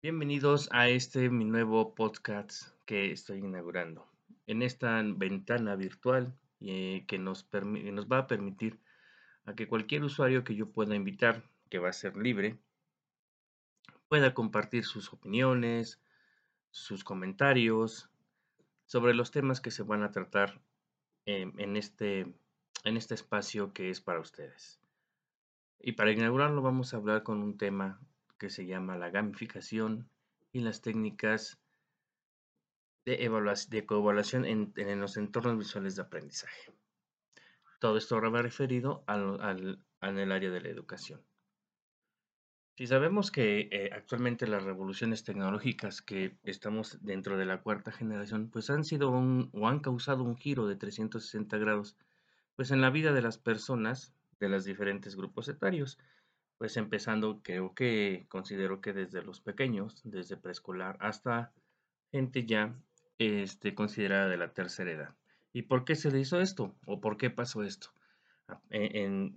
Bienvenidos a este mi nuevo podcast que estoy inaugurando. En esta ventana virtual eh, que nos, va a permitir a que cualquier usuario que yo pueda invitar, que va a ser libre, pueda compartir sus opiniones, sus comentarios sobre los temas que se van a tratar en, este, en este espacio que es para ustedes. Y para inaugurarlo vamos a hablar con un tema que se llama la gamificación y las técnicas de, de coevaluación en, los entornos visuales de aprendizaje. Todo esto va referido al, al, en área de la educación. Si sabemos que eh, actualmente las revoluciones tecnológicas que estamos dentro de la cuarta generación, pues han sido o han causado un giro de 360 grados, pues en la vida de las personas de los diferentes grupos etarios. Pues empezando, creo que considero que desde los pequeños, desde preescolar hasta gente ya este, considerada de la tercera edad. ¿Y por qué se le hizo esto? ¿O por qué pasó esto? Ah,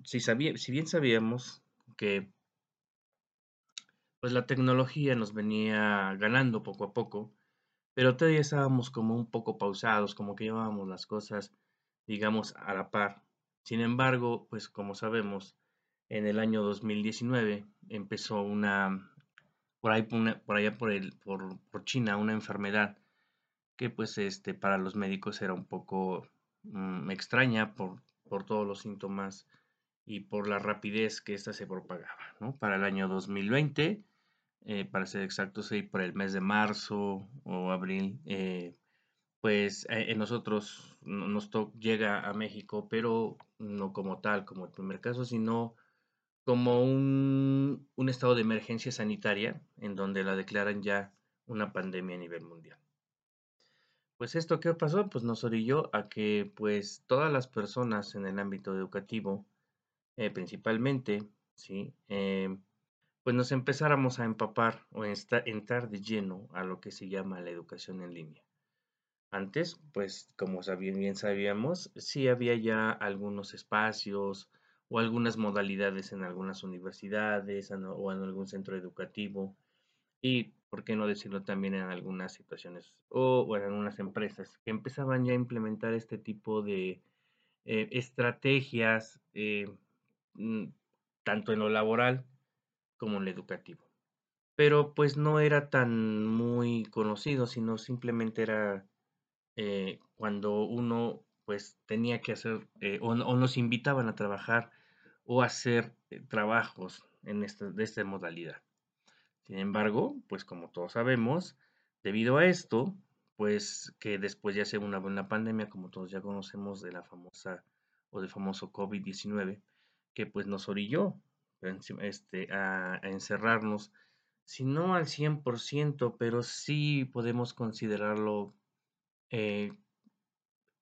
si, sabía, si bien sabíamos que pues la tecnología nos venía ganando poco a poco, pero todavía estábamos como un poco pausados, como que llevábamos las cosas, digamos, a la par. Sin embargo, pues como sabemos, en el año 2019 empezó una, por ahí, por allá por, el, por, por, China, una enfermedad que pues este, para los médicos era un poco mm, extraña por, por todos los síntomas y por la rapidez que ésta se propagaba. ¿no? Para el año 2020, eh, para ser exactos, por el mes de marzo o abril, eh, pues eh, nosotros nos llega a México, pero no como tal, como el primer caso, sino como un, estado de emergencia sanitaria en donde la declaran ya una pandemia a nivel mundial. Pues esto qué pasó, pues nos orilló a que pues todas las personas en el ámbito educativo, eh, principalmente, sí, eh, pues nos empezáramos a empapar o entrar de lleno a lo que se llama la educación en línea. Antes, pues como bien sabíamos, sí había ya algunos espacios, o algunas modalidades en algunas universidades o en algún centro educativo y, por qué no decirlo también en algunas situaciones o, en algunas empresas que empezaban ya a implementar este tipo de eh, estrategias eh, mm, tanto en lo laboral como en lo educativo. Pero pues no era tan muy conocido, sino simplemente era eh, cuando uno pues tenía que hacer o, nos invitaban a trabajar o hacer eh, trabajos en esta, de esta modalidad. Sin embargo, pues como todos sabemos, debido a esto, pues que después ya sea una buena pandemia, como todos ya conocemos de la famosa o del famoso COVID-19, que pues nos orilló este, a, encerrarnos, si no al 100%, pero sí podemos considerarlo eh,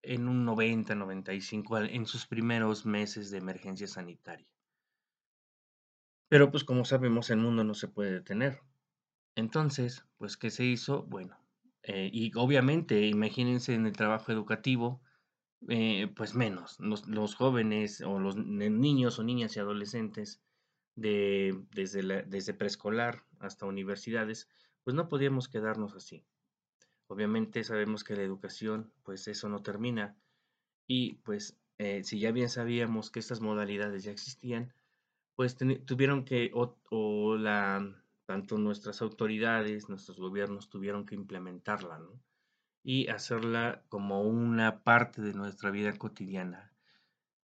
en un 90, 95 en sus primeros meses de emergencia sanitaria. Pero pues como sabemos el mundo no se puede detener. Entonces, pues ¿qué se hizo? Bueno, eh, y obviamente imagínense en el trabajo educativo, eh, pues menos, los, jóvenes o los niños o niñas y adolescentes de, desde, desde preescolar hasta universidades, pues no podíamos quedarnos así. Obviamente sabemos que la educación, pues eso no termina. Y pues eh, si ya bien sabíamos que estas modalidades ya existían, pues tuvieron que, o, la, tanto nuestras autoridades, nuestros gobiernos tuvieron que implementarla. Y hacerla como una parte de nuestra vida cotidiana.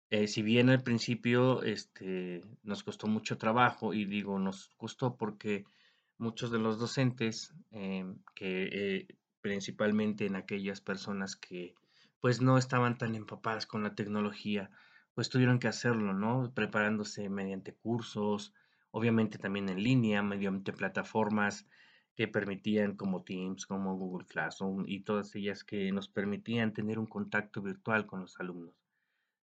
Eh, si bien al principio este, nos costó mucho trabajo, y digo nos costó porque muchos de los docentes em, que eh, principalmente en aquellas personas que pues no estaban tan empapadas con la tecnología, pues tuvieron que hacerlo, ¿no? Preparándose mediante cursos, obviamente también en línea, mediante plataformas que permitían como Teams, como Google Classroom y todas ellas que nos permitían tener un contacto virtual con los alumnos.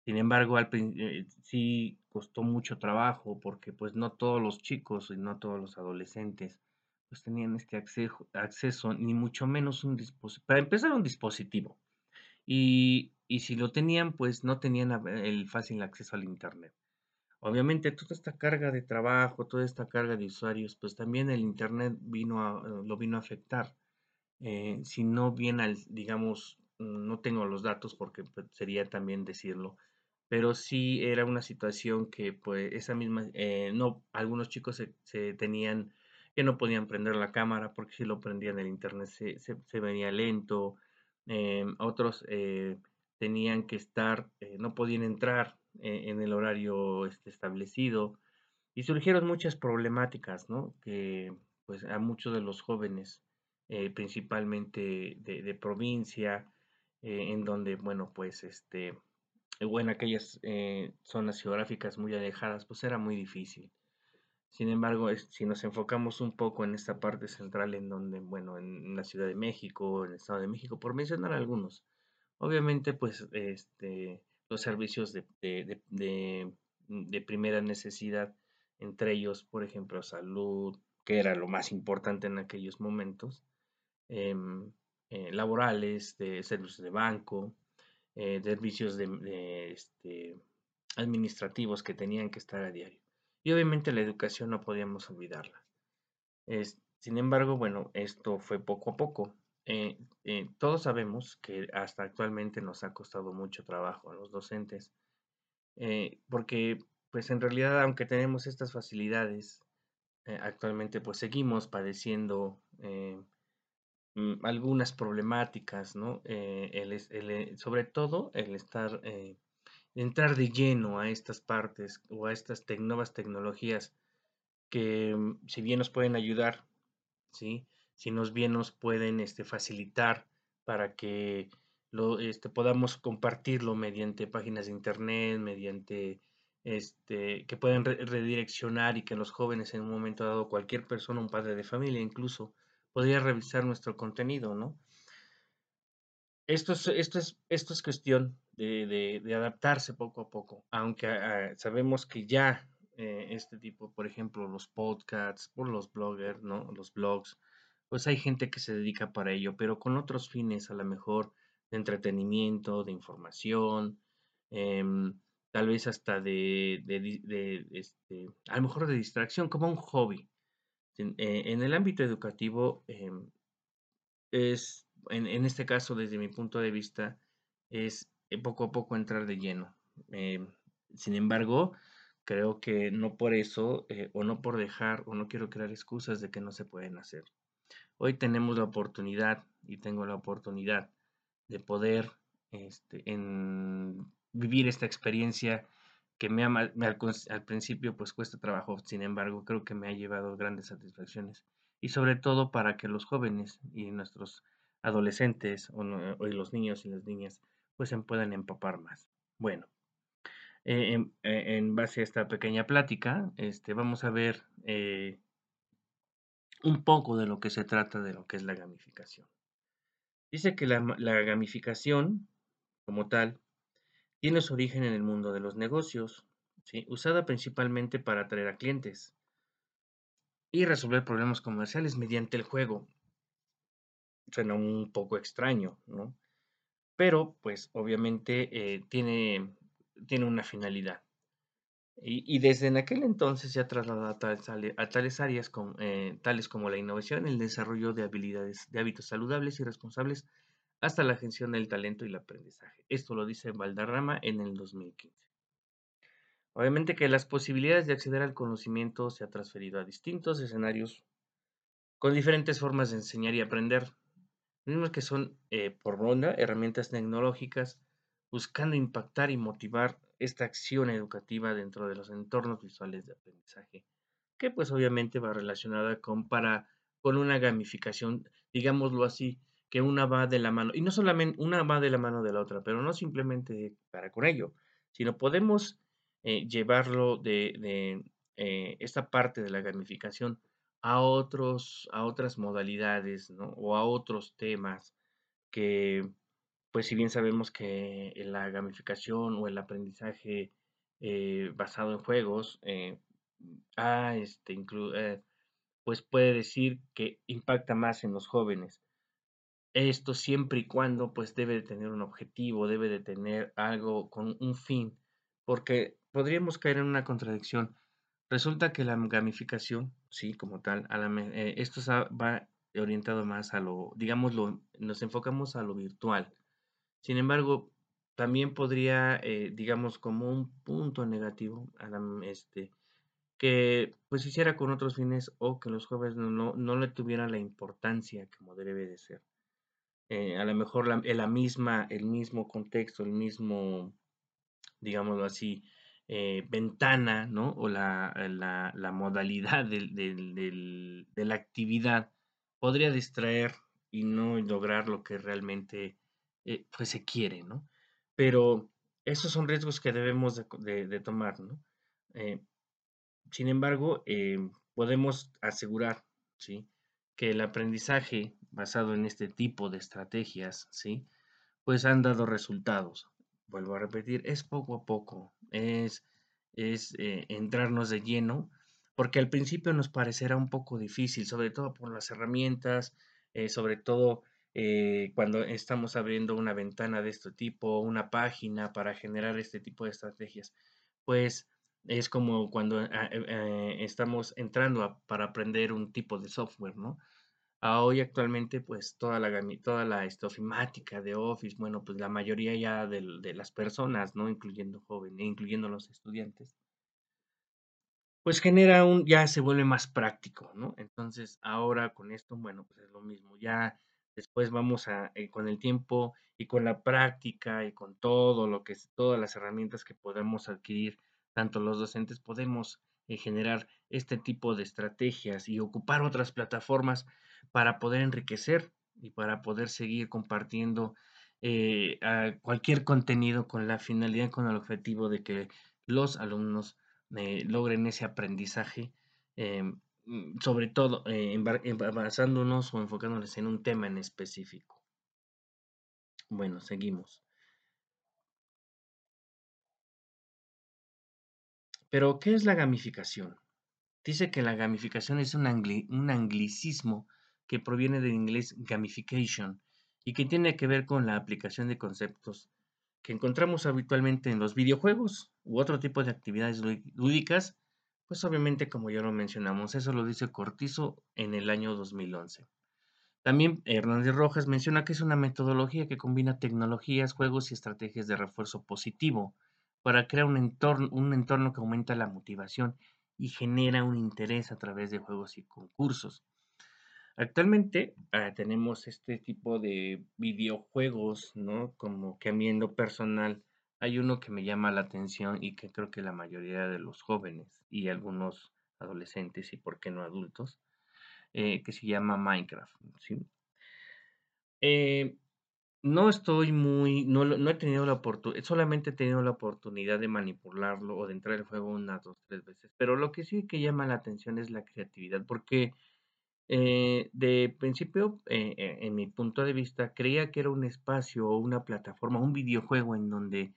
Sin embargo, al, eh, sí costó mucho trabajo porque pues no todos los chicos y no todos los adolescentes pues tenían este acceso, acceso ni mucho menos un dispositivo, para empezar un dispositivo. Y, y, si lo tenían, pues no tenían el fácil acceso al Internet. obviamente toda esta carga de trabajo, toda esta carga de usuarios, pues también el Internet vino a, lo vino a afectar. Eh, si no bien al, digamos, no tengo los datos porque pues, sería también decirlo, pero sí era una situación que pues esa misma, eh, no, algunos chicos se, tenían que no podían prender la cámara porque si lo prendían el internet se, venía lento, eh, otros eh, tenían que estar, no podían entrar en el horario este, establecido y surgieron muchas problemáticas, ¿no? Que pues a muchos de los jóvenes, principalmente de, de provincia, en donde, bueno, pues este, o en aquellas eh, zonas geográficas muy alejadas, pues era muy difícil. Sin embargo, si nos enfocamos un poco en esta parte central, en donde, bueno, en la Ciudad de México, en el Estado de México, por mencionar algunos, obviamente, pues, este, los servicios de, de, primera necesidad, entre ellos, por ejemplo, salud, que era lo más importante en aquellos momentos, em, eh, laborales, de servicios de banco, eh, servicios de, este, administrativos que tenían que estar a diario. Y obviamente la educación no podíamos olvidarla. sin embargo, bueno, esto fue poco a poco. Eh, eh, todos sabemos que hasta actualmente nos ha costado mucho trabajo a los docentes, porque pues en realidad, aunque tenemos estas facilidades, actualmente pues seguimos padeciendo Mm, algunas problemáticas, ¿no? Eh, eh, sobre todo el estar, eh, entrar de lleno a estas partes o a estas nuevas tecnologías que mm, si bien nos pueden ayudar, ¿sí? Si nos bien nos pueden este, facilitar para que lo, este, podamos compartirlo mediante páginas de internet, mediante este, que pueden redireccionar y que los jóvenes en un momento dado, cualquier persona, un padre de familia incluso, podría revisar nuestro contenido, ¿no? Esto es, esto es, esto es cuestión de, adaptarse poco a poco, aunque ah, sabemos que ya eh, este tipo, por ejemplo, los podcasts, por los bloggers, ¿no? Los blogs, pues hay gente que se dedica para ello, pero con otros fines, a lo mejor de entretenimiento, de información, em, tal vez hasta de, de, este, a lo mejor de distracción, como un hobby, eh, en, el ámbito educativo, em, es, en, este caso, desde mi punto de vista, es eh, poco a poco entrar de lleno. Em, sin embargo, creo que no por eso, eh, o no por dejar, o no quiero crear excusas de que no se pueden hacer. Hoy tenemos la oportunidad, y tengo la oportunidad, de poder este, vivir esta experiencia que me, al, principio pues cuesta trabajo, sin embargo creo que me ha llevado grandes satisfacciones y sobre todo para que los jóvenes y nuestros adolescentes o, los niños y las niñas pues se puedan empapar más. Bueno, eh, eh, en, base a esta pequeña plática, este, vamos a ver eh, un poco de lo que se trata de lo que es la gamificación. Dice que la, la gamificación como tal tiene su origen en el mundo de los negocios, usada principalmente para atraer a clientes y resolver problemas comerciales mediante el juego. Suena un poco extraño, ¿no? Pero, pues, obviamente eh, tiene, tiene una finalidad. Y, desde en aquel entonces se ha trasladado a, tales, áreas eh, tales como la innovación, el desarrollo de habilidades, de hábitos saludables y responsables hasta la gestión del talento y el aprendizaje. Esto lo dice Valderrama en el 2015. Obviamente que las posibilidades de acceder al conocimiento se ha transferido a distintos escenarios con diferentes formas de enseñar y aprender, mismos que son eh, por ronda herramientas tecnológicas buscando impactar y motivar esta acción educativa dentro de los entornos visuales de aprendizaje, que pues obviamente va relacionada con para con una gamificación, digámoslo así, que una va de la mano, y no solamente una va de la mano de la otra, pero no simplemente para con ello, sino podemos eh, llevarlo de, eh, esta parte de la gamificación a, otros, a otras modalidades o a otros temas que, pues si bien sabemos que la gamificación o el aprendizaje eh, basado en juegos, ah, este, pues puede decir que impacta más en los jóvenes esto siempre y cuando pues debe de tener un objetivo, debe de tener algo con un fin, porque podríamos caer en una contradicción. Resulta que la gamificación, sí, como tal, eh, esto va orientado más a lo, digamos, nos enfocamos a lo virtual. Sin embargo, también podría, eh, digamos, como un punto negativo, este, que pues hiciera con otros fines o que los jóvenes no, no le tuvieran la importancia como debe de ser. Eh, a lo mejor la, la, misma, el mismo contexto, el mismo, digámoslo así, eh, ventana, ¿no? O la, la, la modalidad de la actividad podría distraer y no lograr lo que realmente eh, pues se quiere, ¿no? Pero esos son riesgos que debemos de, de, tomar, ¿no? sin embargo, podemos asegurar, ¿sí? Que el aprendizaje basado en este tipo de estrategias, ¿sí? Pues han dado resultados. Vuelvo a repetir, es poco a poco, es, es eh, entrarnos de lleno, porque al principio nos parecerá un poco difícil, sobre todo por las herramientas, eh, sobre todo eh, cuando estamos abriendo una ventana de este tipo, una página para generar este tipo de estrategias. Pues es como cuando ah, estamos entrando para aprender un tipo de software, ¿no? Hoy actualmente, pues toda la, toda la este, ofimática de Office, bueno, pues la mayoría ya de, de las personas, ¿no? Incluyendo jóvenes, incluyendo los estudiantes, pues genera un, ya se vuelve más práctico, ¿no? Entonces, ahora con esto, bueno, pues es lo mismo, ya después vamos a, eh, con el tiempo y con la práctica y con todo lo que es, todas las herramientas que podemos adquirir, tanto los docentes podemos eh, generar este tipo de estrategias y ocupar otras plataformas para poder enriquecer y para poder seguir compartiendo eh, cualquier contenido con la finalidad, con el objetivo de que los alumnos eh, logren ese aprendizaje, em, mm, sobre todo eh, basándonos o enfocándonos en un tema en específico. Bueno, seguimos. Pero, ¿qué es la gamificación? Dice que la gamificación es un anglicismo que proviene del inglés gamification y que tiene que ver con la aplicación de conceptos que encontramos habitualmente en los videojuegos u otro tipo de actividades lúdicas, pues obviamente como ya lo mencionamos, eso lo dice Cortizo en el año 2011. También Hernández Rojas menciona que es una metodología que combina tecnologías, juegos y estrategias de refuerzo positivo para crear un entorno, un entorno que aumenta la motivación y genera un interés a través de juegos y concursos. Actualmente ah, tenemos este tipo de videojuegos, ¿no? Como que a mí en lo personal hay uno que me llama la atención y que creo que la mayoría de los jóvenes y algunos adolescentes y por qué no adultos, eh, que se llama Minecraft, ¿sí? Eh, no estoy muy, no, no he tenido la oportunidad, solamente he tenido la oportunidad de manipularlo o de entrar al juego unas dos, tres veces, pero lo que sí que llama la atención es la creatividad, porque eh, de principio, eh, eh, en mi punto de vista, creía que era un espacio o una plataforma, un videojuego en donde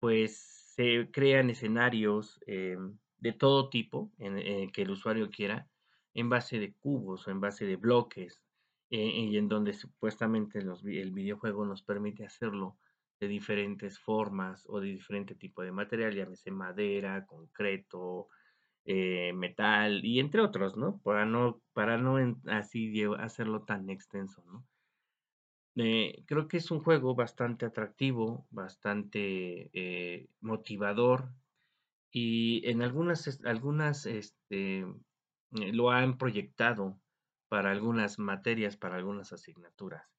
pues se crean escenarios de todo tipo en, que el usuario quiera en base de cubos o en base de bloques y en donde supuestamente el videojuego nos permite hacerlo de diferentes formas o de diferente tipo de material, llámese madera, concreto, eh, metal y entre otros, ¿no? Para no, para no así hacerlo tan extenso, ¿no? Eh, creo que es un juego bastante atractivo, bastante eh, motivador y en algunas, algunas este, lo han proyectado para algunas materias, para algunas asignaturas.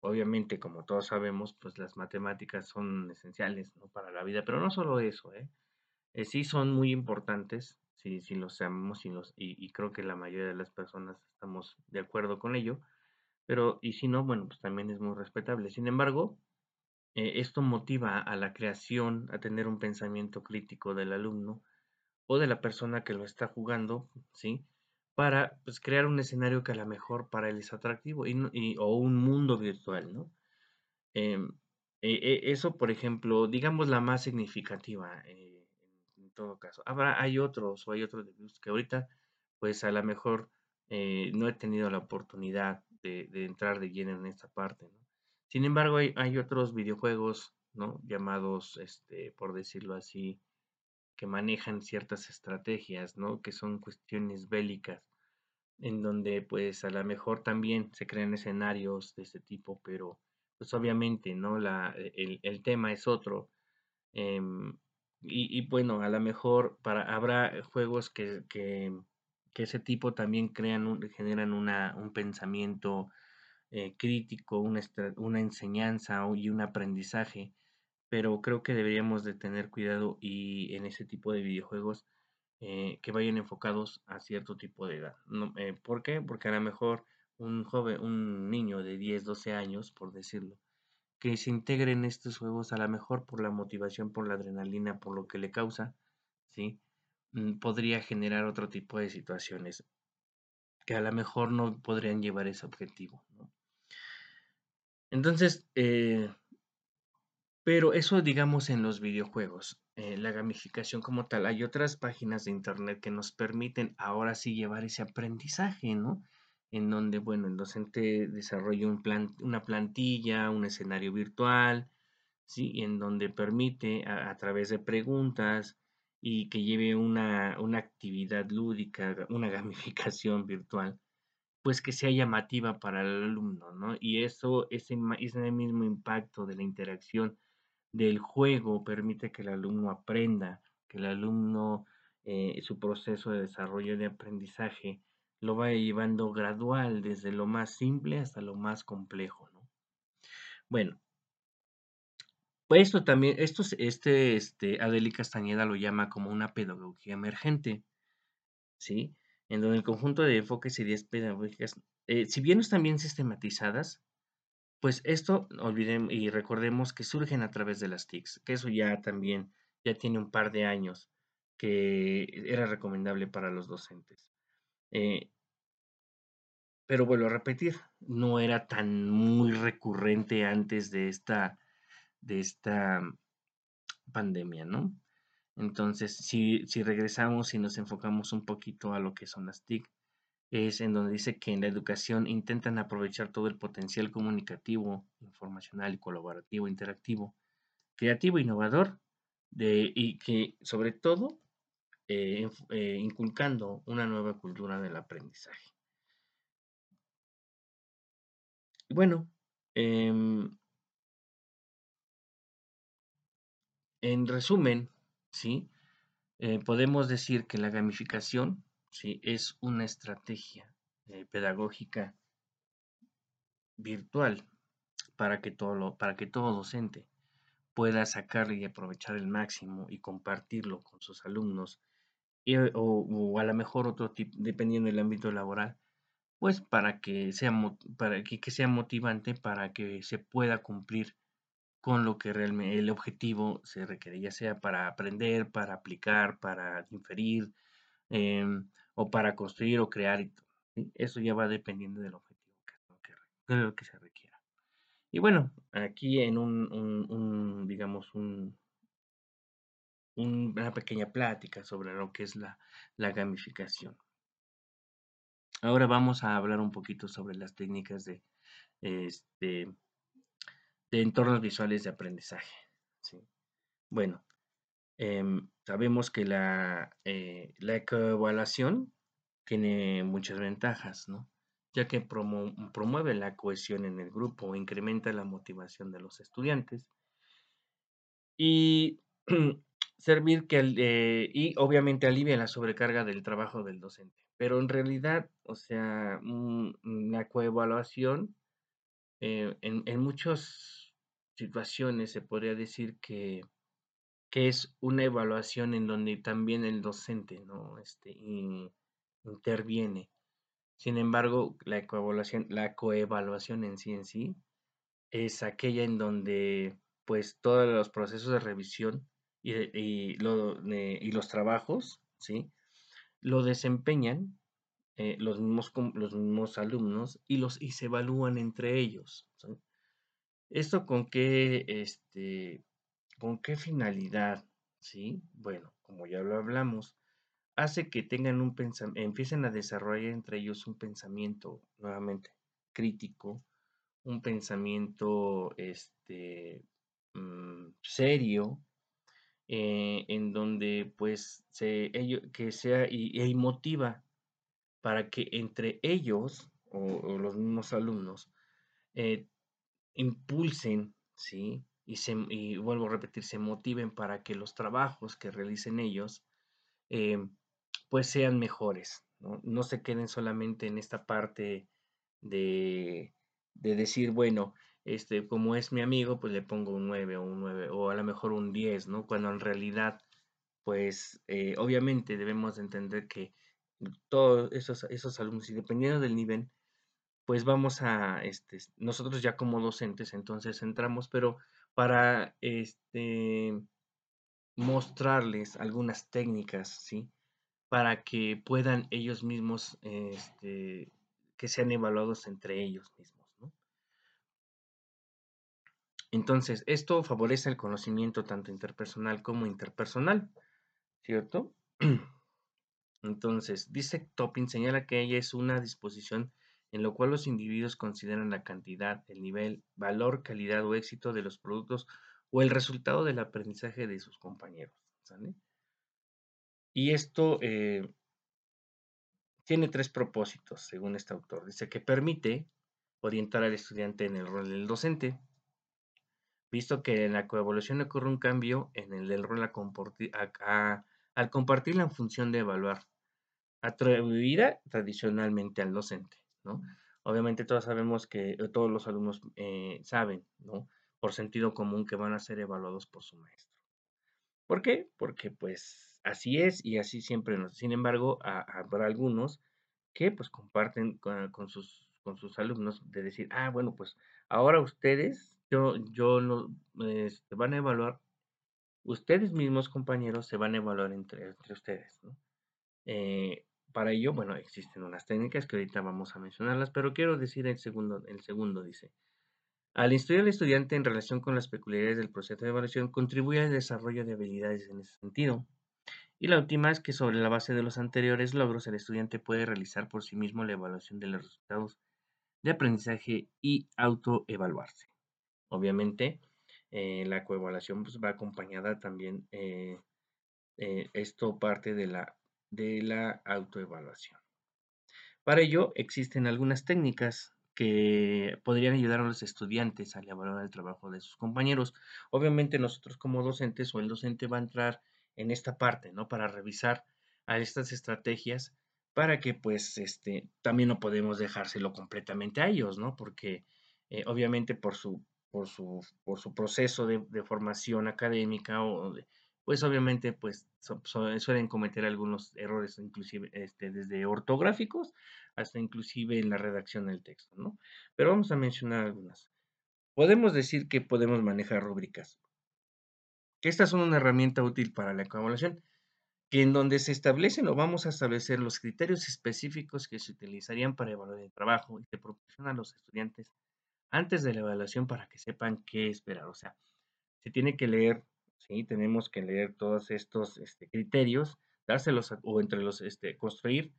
obviamente, como todos sabemos, pues las matemáticas son esenciales ¿no? para la vida, pero no solo eso, ¿eh? Eh, sí son muy importantes, si, si los sabemos y, los, y, creo que la mayoría de las personas estamos de acuerdo con ello, pero y si no, bueno, pues también es muy respetable. Sin embargo, eh, esto motiva a la creación, a tener un pensamiento crítico del alumno o de la persona que lo está jugando, ¿sí? Para pues, crear un escenario que a lo mejor para él es atractivo y, o un mundo virtual, ¿no? Em, e, e, eso, por ejemplo, digamos la más significativa. Eh, todo caso. Habrá, hay otros o hay otros que ahorita, pues a lo mejor eh, no he tenido la oportunidad de, entrar de lleno en esta parte. Sin embargo, hay, otros videojuegos ¿no? Llamados, este, por decirlo así, que manejan ciertas estrategias, ¿no? Que son cuestiones bélicas, en donde pues a lo mejor también se crean escenarios de ese tipo, pero pues obviamente, ¿no? La, el, el tema es otro. Em, y, y, bueno, a lo mejor para, habrá juegos que, que, ese tipo también crean un, generan una, un pensamiento eh, crítico, una, una enseñanza y un aprendizaje, pero creo que deberíamos de tener cuidado y en ese tipo de videojuegos eh, que vayan enfocados a cierto tipo de edad. No, eh, ¿Por qué? Porque a lo mejor un joven, un niño de 10, 12 años, por decirlo, que se integre en estos juegos a lo mejor por la motivación, por la adrenalina, por lo que le causa, ¿sí? Mm, podría generar otro tipo de situaciones que a lo mejor no podrían llevar ese objetivo. ¿no? Entonces, eh, pero eso digamos en los videojuegos, eh, la gamificación como tal. Hay otras páginas de internet que nos permiten ahora sí llevar ese aprendizaje, ¿no? En donde, bueno, el docente desarrolla una plantilla, un escenario virtual, ¿sí? En donde permite a, a través de preguntas y que lleve una, una actividad lúdica, una gamificación virtual, pues que sea llamativa para el alumno, ¿no? Y eso, ese, ese mismo impacto de la interacción del juego permite que el alumno aprenda, que el alumno, eh, su proceso de desarrollo de aprendizaje, lo vaya llevando gradual, desde lo más simple hasta lo más complejo, ¿no? Bueno, pues esto también, esto, este, este, Adeli Castañeda lo llama como una pedagogía emergente, ¿sí? en donde el conjunto de enfoques y ideas pedagógicas, eh, si bien están bien sistematizadas, pues esto olvidemos y recordemos que surgen a través de las TICs, que eso ya también ya tiene un par de años que era recomendable para los docentes. Eh, pero vuelvo a repetir, no era tan muy recurrente antes de esta, de esta pandemia, ¿no? Entonces, si, si regresamos y nos enfocamos un poquito a lo que son las TIC, es en donde dice que en la educación intentan aprovechar todo el potencial comunicativo, informacional y colaborativo, interactivo, creativo, innovador, de, y que sobre todo eh, eh, inculcando una nueva cultura del aprendizaje. Bueno, eh, en resumen, ¿sí? Eh, podemos decir que la gamificación ¿sí? es una estrategia pedagógica virtual para que, todo para que todo docente pueda sacarle y aprovechar el máximo y compartirlo con sus alumnos o, a lo mejor otro tipo, dependiendo del ámbito laboral, pues para que sea, para que, sea motivante para que se pueda cumplir con lo que realmente el objetivo se requiere, ya sea para aprender, para aplicar, para inferir em, o para construir o crear. Eso ya va dependiendo del objetivo que, de lo que se requiera. Y bueno, aquí en un, digamos, un, una pequeña plática sobre lo que es la, la gamificación. Ahora vamos a hablar un poquito sobre las técnicas de este, de entornos visuales de aprendizaje. Bueno, em, sabemos que la, eh, la tiene muchas ventajas, ¿no? ya que promueve la cohesión en el grupo, incrementa la motivación de los estudiantes y servir que eh, y obviamente alivia la sobrecarga del trabajo del docente. Pero en realidad, o sea, mm, la coevaluación eh, en, en muchas situaciones se podría decir que, que, es una evaluación en donde también el docente ¿no? este, interviene. Sin embargo, la coevaluación, la coevaluación en sí en sí es aquella en donde pues todos los procesos de revisión y, lo, y los trabajos, ¿sí? Lo desempeñan eh, los, mismos, los mismos alumnos y, los, y se evalúan entre ellos. ¿Esto con qué, este, con qué finalidad? ¿Sí? Bueno, como ya lo hablamos, hace que tengan un pensamiento, empiecen a desarrollar entre ellos un pensamiento nuevamente crítico, un pensamiento este, mm, serio, eh, en donde pues se, ello, que sea y, motiva para que entre ellos o, los mismos alumnos eh, impulsen, ¿sí? Y, se, y vuelvo a repetir, se motiven para que los trabajos que realicen ellos em, pues sean mejores, ¿no? ¿no? se queden solamente en esta parte de, de decir, bueno, este, como es mi amigo, pues le pongo un 9 o un 9 o a lo mejor un 10, ¿no? Cuando en realidad, pues eh, obviamente debemos entender que todos esos, esos alumnos, y dependiendo del nivel, pues vamos a, este, nosotros ya como docentes, entonces entramos, pero para este, mostrarles algunas técnicas, ¿sí? Para que puedan ellos mismos, este, que sean evaluados entre ellos mismos. Entonces, esto favorece el conocimiento tanto interpersonal como interpersonal, ¿cierto? Entonces, dice Topping señala que ella es una disposición en lo cual los individuos consideran la cantidad, el nivel, valor, calidad o éxito de los productos o el resultado del aprendizaje de sus compañeros. Y esto eh, tiene tres propósitos, según este autor. Dice que permite orientar al estudiante en el rol del docente, visto que en la coevolución ocurre un cambio en el rol al compartir la función de evaluar, atribuida tradicionalmente al docente. ¿no? Obviamente todos sabemos que eh, todos los alumnos eh, saben, ¿no? por sentido común, que van a ser evaluados por su maestro. ¿Por qué? Porque pues así es y así siempre nos. Sin embargo, habrá algunos que pues comparten con, sus, con sus alumnos de decir, ah, bueno, pues ahora ustedes, yo, yo no, este, van a evaluar, ustedes mismos compañeros se van a evaluar entre, entre ustedes. Eh, para ello, bueno, existen unas técnicas que ahorita vamos a mencionarlas, pero quiero decir el segundo, el segundo dice, al instruir al estudiante en relación con las peculiaridades del proceso de evaluación, contribuye al desarrollo de habilidades en ese sentido. Y la última es que sobre la base de los anteriores logros, el estudiante puede realizar por sí mismo la evaluación de los resultados de aprendizaje y autoevaluarse. Obviamente, eh, la coevaluación pues, va acompañada también, eh, eh, esto parte de la, de la autoevaluación. Para ello, existen algunas técnicas que podrían ayudar a los estudiantes a evaluar el trabajo de sus compañeros. Obviamente nosotros como docentes o el docente va a entrar en esta parte, ¿no? Para revisar a estas estrategias para que pues este también no podemos dejárselo completamente a ellos, ¿no? Porque eh, obviamente por su, por su, por su proceso de, formación académica o pues obviamente pues suelen cometer algunos errores inclusive este, desde ortográficos hasta inclusive en la redacción del texto, ¿no? Pero vamos a mencionar algunas. Podemos decir que podemos manejar rúbricas. Que estas son una herramienta útil para la evaluación, que en donde se establecen o vamos a establecer los criterios específicos que se utilizarían para evaluar el trabajo y se proporciona a los estudiantes antes de la evaluación para que sepan qué esperar. O sea, se tiene que leer, ¿sí? Tenemos que leer todos estos este, criterios, dárselos o entre los, este, construir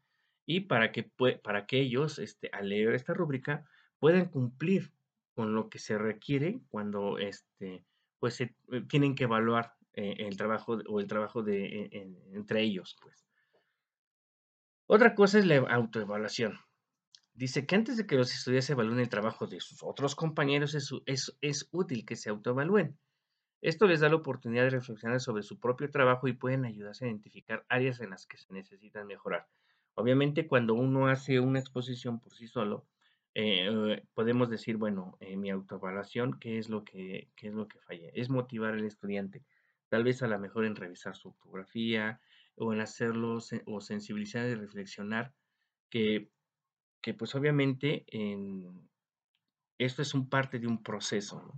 y para que, para que ellos, este, al leer esta rúbrica, puedan cumplir con lo que se requiere cuando este, pues, se, eh, tienen que evaluar eh, el trabajo o el trabajo de, entre ellos. Pues. Otra cosa es la autoevaluación. Dice que antes de que los estudiantes evalúen el trabajo de sus otros compañeros, es, es, es útil que se autoevalúen. Esto les da la oportunidad de reflexionar sobre su propio trabajo y pueden ayudarse a identificar áreas en las que se necesitan mejorar. Obviamente, cuando uno hace una exposición por sí solo, eh, podemos decir, bueno, eh, mi autoevaluación, ¿qué es lo que, qué es lo que falla? Es motivar al estudiante, tal vez a lo mejor en revisar su ortografía o en hacerlo o sensibilizar y reflexionar que, que pues obviamente en, esto es un parte de un proceso.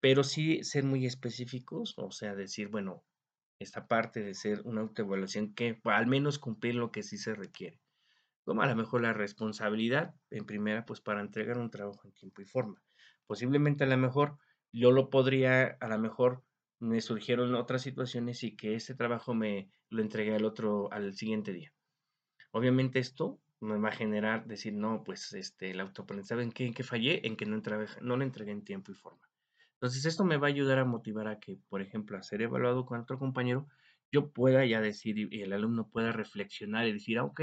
Pero sí ser muy específicos, o sea, decir, bueno, esta parte de ser una autoevaluación que al menos cumplir lo que sí se requiere. Como a lo mejor la responsabilidad, en primera, pues para entregar un trabajo en tiempo y forma. Posiblemente a lo mejor yo lo podría, a lo mejor me surgieron otras situaciones y que ese trabajo me lo entregué al otro, al siguiente día. Obviamente esto me va a generar decir, no, pues este, el autoaprendizaje, ¿en qué, en qué fallé? En que no, no lo entregué en tiempo y forma. Entonces, esto me va a ayudar a motivar a que, por ejemplo, a ser evaluado con otro compañero, yo pueda ya decir y el alumno pueda reflexionar y decir, ah, ok,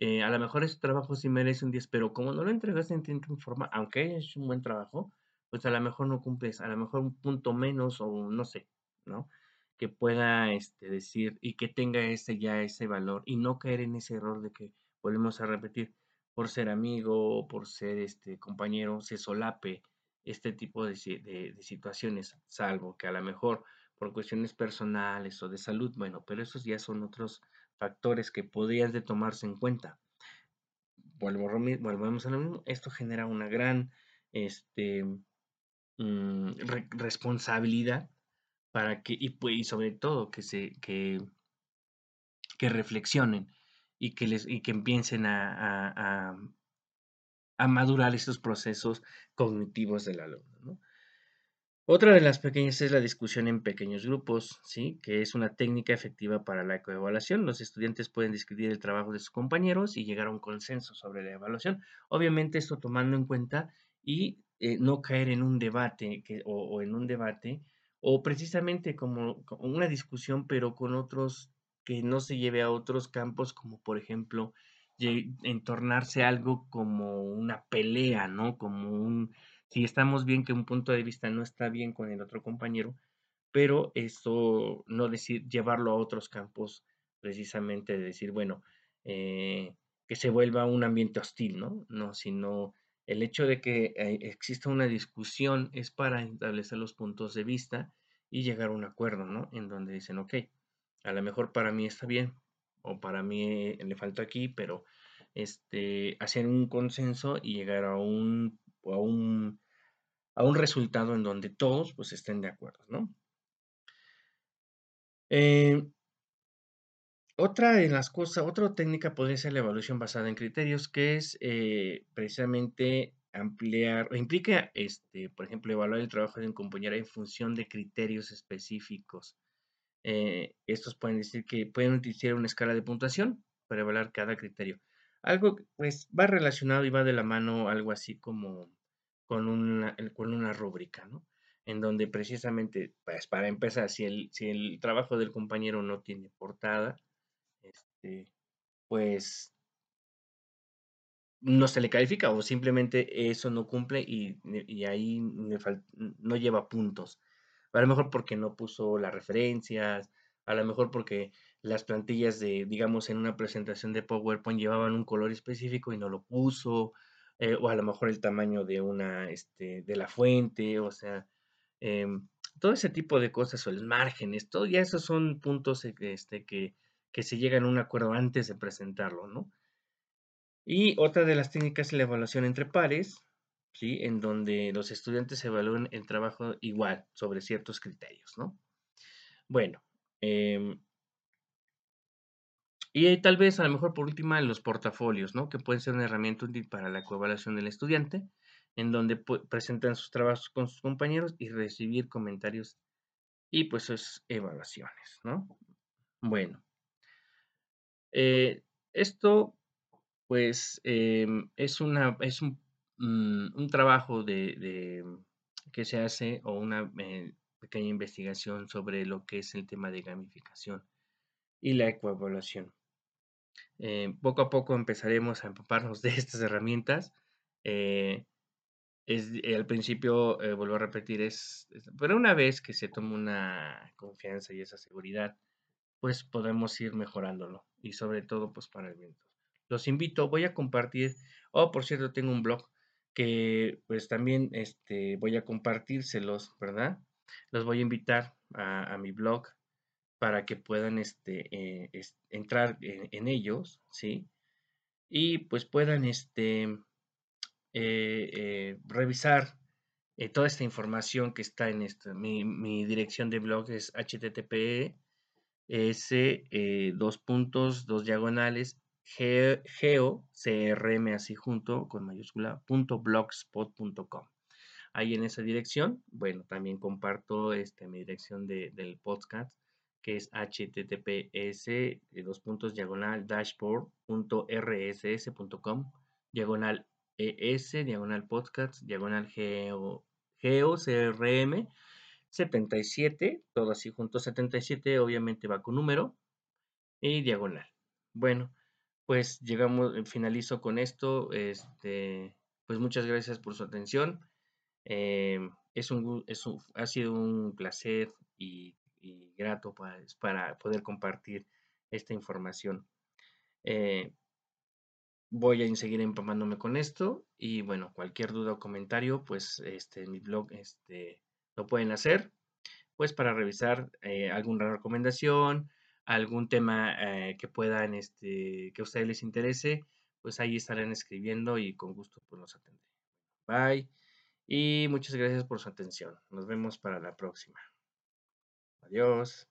eh, a lo mejor ese trabajo sí merece un 10, pero como no lo entregaste en tiempo y forma, aunque hecho un buen trabajo, pues a lo mejor no cumples, a lo mejor un punto menos o no sé, ¿no? Que pueda este, decir y que tenga ese ya ese valor y no caer en ese error de que volvemos a repetir, por ser amigo por ser este compañero, se solape este tipo de, de, de situaciones, salvo que a lo mejor por cuestiones personales o de salud, bueno, pero esos ya son otros factores que podrían de tomarse en cuenta. volvemos a lo mismo, esto genera una gran este, mm, responsabilidad para que, y, pues, y sobre todo que se, que, que reflexionen y que, les, y que empiecen a, a, madurar estos procesos cognitivos del alumno. ¿no? Otra de las pequeñas es la discusión en pequeños grupos, ¿sí? que es una técnica efectiva para la ecoevaluación. Los estudiantes pueden discutir el trabajo de sus compañeros y llegar a un consenso sobre la evaluación. Obviamente esto tomando en cuenta y eh, no caer en un debate que, o, en un debate o precisamente como, como, una discusión pero con otros que no se lleve a otros campos como por ejemplo entornarse algo como una pelea, ¿no? Como un si estamos bien que un punto de vista no está bien con el otro compañero, pero eso no decir, llevarlo a otros campos, precisamente de decir, bueno, eh, que se vuelva un ambiente hostil, ¿no? No, sino el hecho de que eh, exista una discusión es para establecer los puntos de vista y llegar a un acuerdo, ¿no? En donde dicen, ok, a lo mejor para mí está bien, o para mí le falta aquí, pero este, hacer un consenso y llegar a un a un, a un resultado en donde todos pues estén de acuerdo, ¿no? Eh, otra de las cosas, otra técnica podría ser la evaluación basada en criterios, que es eh, precisamente ampliar, o implica, este, por ejemplo, evaluar el trabajo de un compañero en función de criterios específicos. Eh, estos pueden decir que pueden utilizar una escala de puntuación para evaluar cada criterio. Algo, pues, va relacionado y va de la mano algo así como con una, con una rúbrica, ¿no? En donde precisamente, pues para empezar, si el, si el trabajo del compañero no tiene portada, este, pues no se le califica o simplemente eso no cumple y, y ahí no lleva puntos. A lo mejor porque no puso las referencias, a lo mejor porque las plantillas de, digamos, en una presentación de PowerPoint llevaban un color específico y no lo puso, eh, o a lo mejor el tamaño de una, este, de la fuente, o sea, em, todo ese tipo de cosas, o los márgenes, todo ya esos son puntos e, este, que, que se llegan a un acuerdo antes de presentarlo, ¿no? Y otra de las técnicas es la evaluación entre pares, ¿sí? En donde los estudiantes evalúan el trabajo igual sobre ciertos criterios, ¿no? Bueno, eh, y tal vez, a lo mejor por última, los portafolios, ¿no? Que pueden ser una herramienta útil para la coevaluación del estudiante, en donde presentan sus trabajos con sus compañeros y recibir comentarios y pues sus evaluaciones, ¿no? Bueno, eh, esto pues em, es, una, es un, mm, trabajo de, que se hace o una eh, pequeña investigación sobre lo que es el tema de gamificación y la ecoevaluación. Eh, poco a poco empezaremos a empaparnos de estas herramientas. Eh, es, al principio, vuelvo a repetir, es, pero una vez que se toma una confianza y esa seguridad, pues podemos ir mejorándolo y sobre todo pues para el viento. Los invito, voy a compartir, oh, por cierto, tengo un blog que pues también este, voy a compartírselos, ¿verdad? Los voy a invitar a, a mi blog para que puedan este, eh, entrar en, ellos, ¿sí? Y pues puedan este, eh, eh, revisar toda esta información que está en esto. Mi, dirección de blog es https dos puntos, dos diagonales, geo, crm así junto con mayúscula, punto blogspot.com. Ahí en esa dirección, bueno, también comparto este, mi dirección del podcast que es https eh, dos puntos diagonal dashboard.rss.com diagonal es diagonal podcast diagonal geo GeoCRM 77, todo así junto 77, obviamente va con número y diagonal. Bueno, pues llegamos, eh, finalizo con esto. Este, pues muchas gracias por su atención. Em, es un, ha sido un placer y, grato pues, para, poder compartir esta información. Eh, voy a seguir empamándome con esto y bueno, cualquier duda o comentario, pues este, en mi blog este, lo pueden hacer, pues para revisar eh, alguna recomendación, algún tema eh, que puedan, este, que a ustedes les interese, pues ahí estarán escribiendo y con gusto pues los atendré. Bye y muchas gracias por su atención. Nos vemos para la próxima. Adiós.